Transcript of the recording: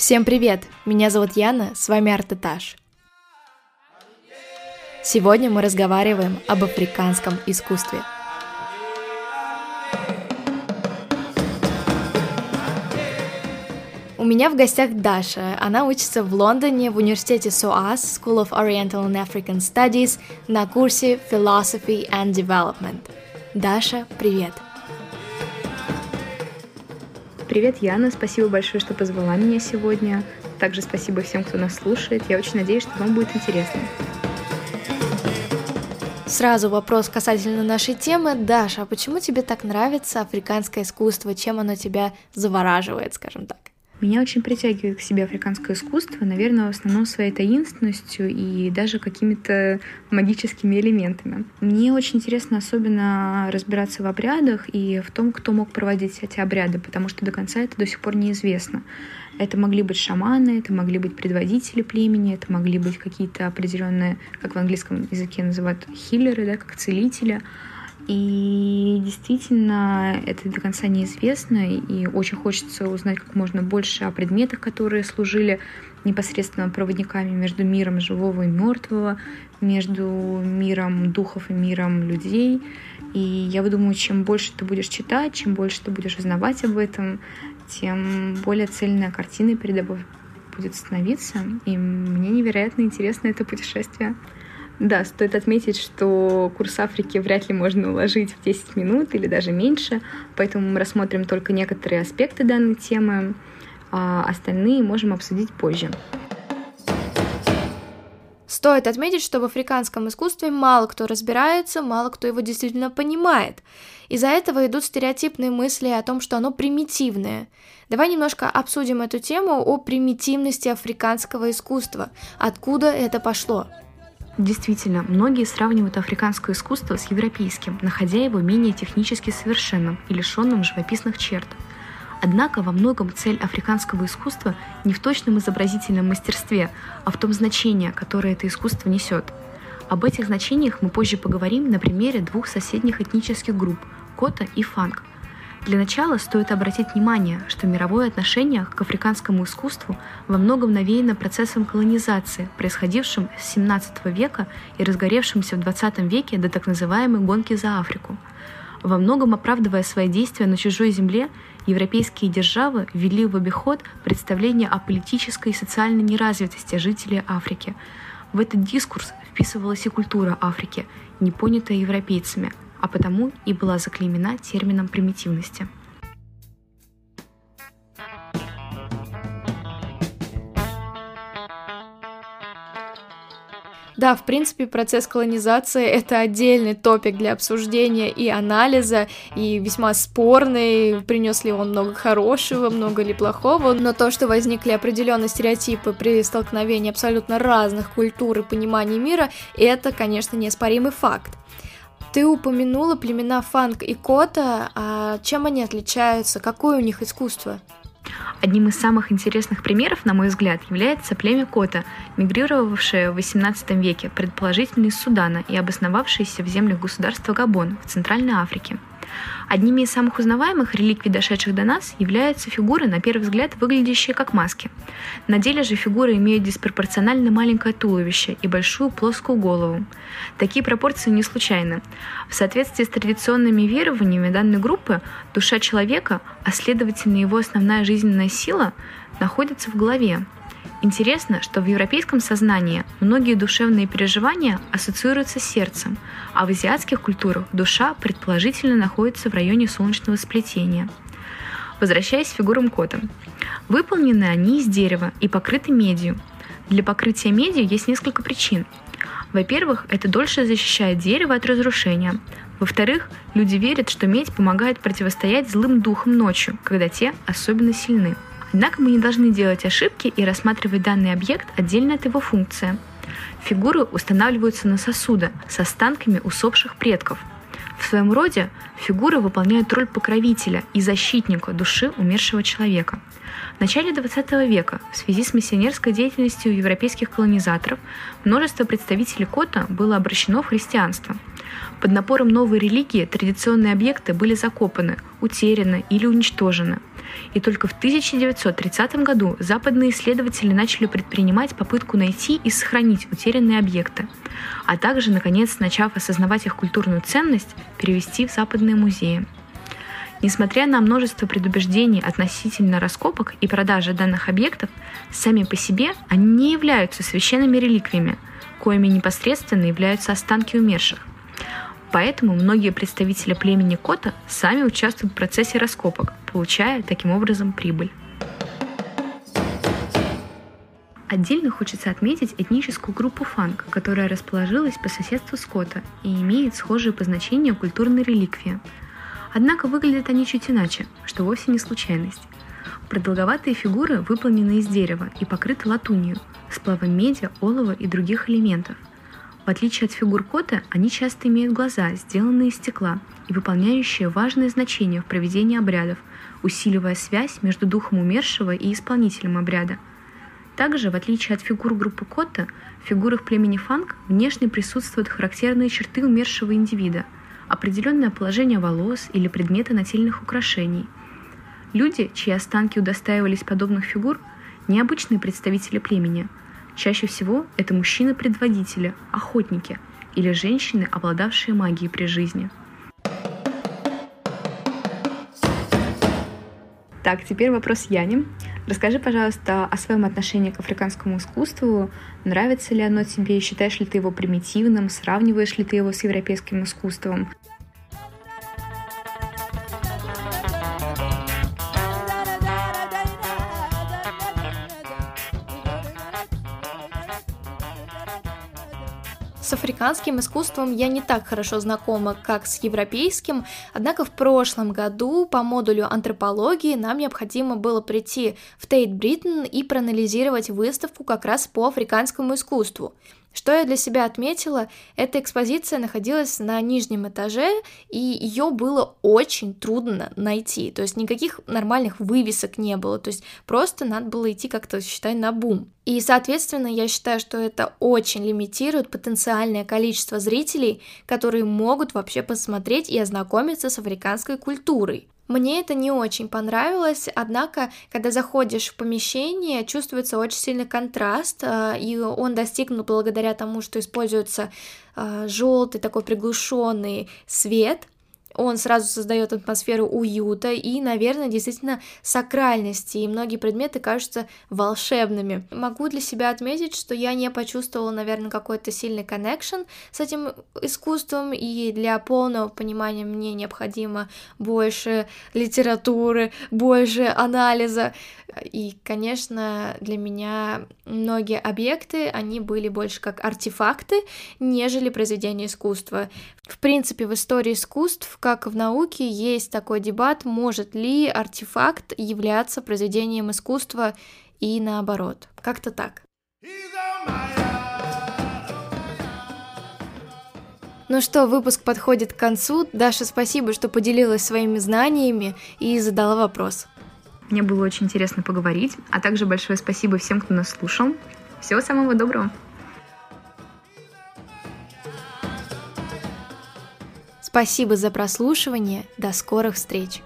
Всем привет! Меня зовут Яна, с вами Артетаж. Сегодня мы разговариваем об африканском искусстве. У меня в гостях Даша. Она учится в Лондоне в университете SOAS, School of Oriental and African Studies, на курсе Philosophy and Development. Даша, привет! Привет, Яна. Спасибо большое, что позвала меня сегодня. Также спасибо всем, кто нас слушает. Я очень надеюсь, что вам будет интересно. Сразу вопрос касательно нашей темы. Даша, а почему тебе так нравится африканское искусство? Чем оно тебя завораживает, скажем так? Меня очень притягивает к себе африканское искусство, наверное, в основном своей таинственностью и даже какими-то магическими элементами. Мне очень интересно особенно разбираться в обрядах и в том, кто мог проводить эти обряды, потому что до конца это до сих пор неизвестно. Это могли быть шаманы, это могли быть предводители племени, это могли быть какие-то определенные, как в английском языке называют, хиллеры, да, как целители. И действительно, это до конца неизвестно, и очень хочется узнать как можно больше о предметах, которые служили непосредственно проводниками между миром живого и мертвого, между миром духов и миром людей. И я думаю, чем больше ты будешь читать, чем больше ты будешь узнавать об этом, тем более цельная картина перед тобой будет становиться. И мне невероятно интересно это путешествие. Да, стоит отметить, что курс Африки вряд ли можно уложить в 10 минут или даже меньше, поэтому мы рассмотрим только некоторые аспекты данной темы, а остальные можем обсудить позже. Стоит отметить, что в африканском искусстве мало кто разбирается, мало кто его действительно понимает. Из-за этого идут стереотипные мысли о том, что оно примитивное. Давай немножко обсудим эту тему о примитивности африканского искусства. Откуда это пошло? Действительно, многие сравнивают африканское искусство с европейским, находя его менее технически совершенным и лишенным живописных черт. Однако во многом цель африканского искусства не в точном изобразительном мастерстве, а в том значении, которое это искусство несет. Об этих значениях мы позже поговорим на примере двух соседних этнических групп – Кота и Фанк, для начала стоит обратить внимание, что мировое отношение к африканскому искусству во многом навеяно процессом колонизации, происходившим с 17 века и разгоревшимся в 20 веке до так называемой гонки за Африку. Во многом оправдывая свои действия на чужой земле, европейские державы ввели в обиход представление о политической и социальной неразвитости жителей Африки. В этот дискурс вписывалась и культура Африки, не понятая европейцами – а потому и была заклеймена термином примитивности. Да, в принципе, процесс колонизации — это отдельный топик для обсуждения и анализа, и весьма спорный, принес ли он много хорошего, много ли плохого, но то, что возникли определенные стереотипы при столкновении абсолютно разных культур и пониманий мира, это, конечно, неоспоримый факт. Ты упомянула племена Фанк и Кота, а чем они отличаются, какое у них искусство? Одним из самых интересных примеров, на мой взгляд, является племя Кота, мигрировавшее в XVIII веке, предположительно из Судана и обосновавшееся в землях государства Габон в Центральной Африке. Одними из самых узнаваемых реликвий, дошедших до нас, являются фигуры, на первый взгляд, выглядящие как маски. На деле же фигуры имеют диспропорционально маленькое туловище и большую плоскую голову. Такие пропорции не случайны. В соответствии с традиционными верованиями данной группы, душа человека, а следовательно его основная жизненная сила, находится в голове, Интересно, что в европейском сознании многие душевные переживания ассоциируются с сердцем, а в азиатских культурах душа предположительно находится в районе солнечного сплетения. Возвращаясь к фигурам кота. Выполнены они из дерева и покрыты медью. Для покрытия медью есть несколько причин. Во-первых, это дольше защищает дерево от разрушения. Во-вторых, люди верят, что медь помогает противостоять злым духам ночью, когда те особенно сильны. Однако мы не должны делать ошибки и рассматривать данный объект отдельно от его функции. Фигуры устанавливаются на сосуда с останками усопших предков. В своем роде фигуры выполняют роль покровителя и защитника души умершего человека. В начале XX века в связи с миссионерской деятельностью европейских колонизаторов множество представителей Кота было обращено в христианство – Под напором новой религии традиционные объекты были закопаны, утеряны или уничтожены. И только в 1930 году западные исследователи начали предпринимать попытку найти и сохранить утерянные объекты, а также, наконец, начав осознавать их культурную ценность, перевести в западные музеи. Несмотря на множество предубеждений относительно раскопок и продажи данных объектов, сами по себе они не являются священными реликвиями, коими непосредственно являются останки умерших. Поэтому многие представители племени Кота сами участвуют в процессе раскопок, получая таким образом прибыль. Отдельно хочется отметить этническую группу фанк, которая расположилась по соседству с Кота и имеет схожие по значению культурные реликвии. Однако выглядят они чуть иначе, что вовсе не случайность. Продолговатые фигуры выполнены из дерева и покрыты латунью, сплавом меди, олова и других элементов – в отличие от фигур кота, они часто имеют глаза, сделанные из стекла и выполняющие важное значение в проведении обрядов, усиливая связь между духом умершего и исполнителем обряда. Также, в отличие от фигур группы Кота, в фигурах племени Фанк внешне присутствуют характерные черты умершего индивида, определенное положение волос или предметы нательных украшений. Люди, чьи останки удостаивались подобных фигур, необычные представители племени – Чаще всего это мужчины-предводители, охотники или женщины, обладавшие магией при жизни. Так, теперь вопрос Яне. Расскажи, пожалуйста, о своем отношении к африканскому искусству. Нравится ли оно тебе? Считаешь ли ты его примитивным? Сравниваешь ли ты его с европейским искусством? С африканским искусством я не так хорошо знакома, как с европейским, однако в прошлом году по модулю антропологии нам необходимо было прийти в Тейт Бриттон и проанализировать выставку как раз по африканскому искусству. Что я для себя отметила, эта экспозиция находилась на нижнем этаже, и ее было очень трудно найти. То есть никаких нормальных вывесок не было. То есть просто надо было идти как-то, считай, на бум. И, соответственно, я считаю, что это очень лимитирует потенциальное количество зрителей, которые могут вообще посмотреть и ознакомиться с африканской культурой. Мне это не очень понравилось, однако, когда заходишь в помещение, чувствуется очень сильный контраст, а, и он достигнут благодаря тому, что используется а, желтый такой приглушенный свет, он сразу создает атмосферу уюта и, наверное, действительно сакральности, и многие предметы кажутся волшебными. Могу для себя отметить, что я не почувствовала, наверное, какой-то сильный коннекшн с этим искусством, и для полного понимания мне необходимо больше литературы, больше анализа, и, конечно, для меня многие объекты, они были больше как артефакты, нежели произведения искусства. В принципе, в истории искусств, как в науке, есть такой дебат, может ли артефакт являться произведением искусства и наоборот. Как-то так. Ну что, выпуск подходит к концу. Даша, спасибо, что поделилась своими знаниями и задала вопрос. Мне было очень интересно поговорить, а также большое спасибо всем, кто нас слушал. Всего самого доброго! Спасибо за прослушивание. До скорых встреч!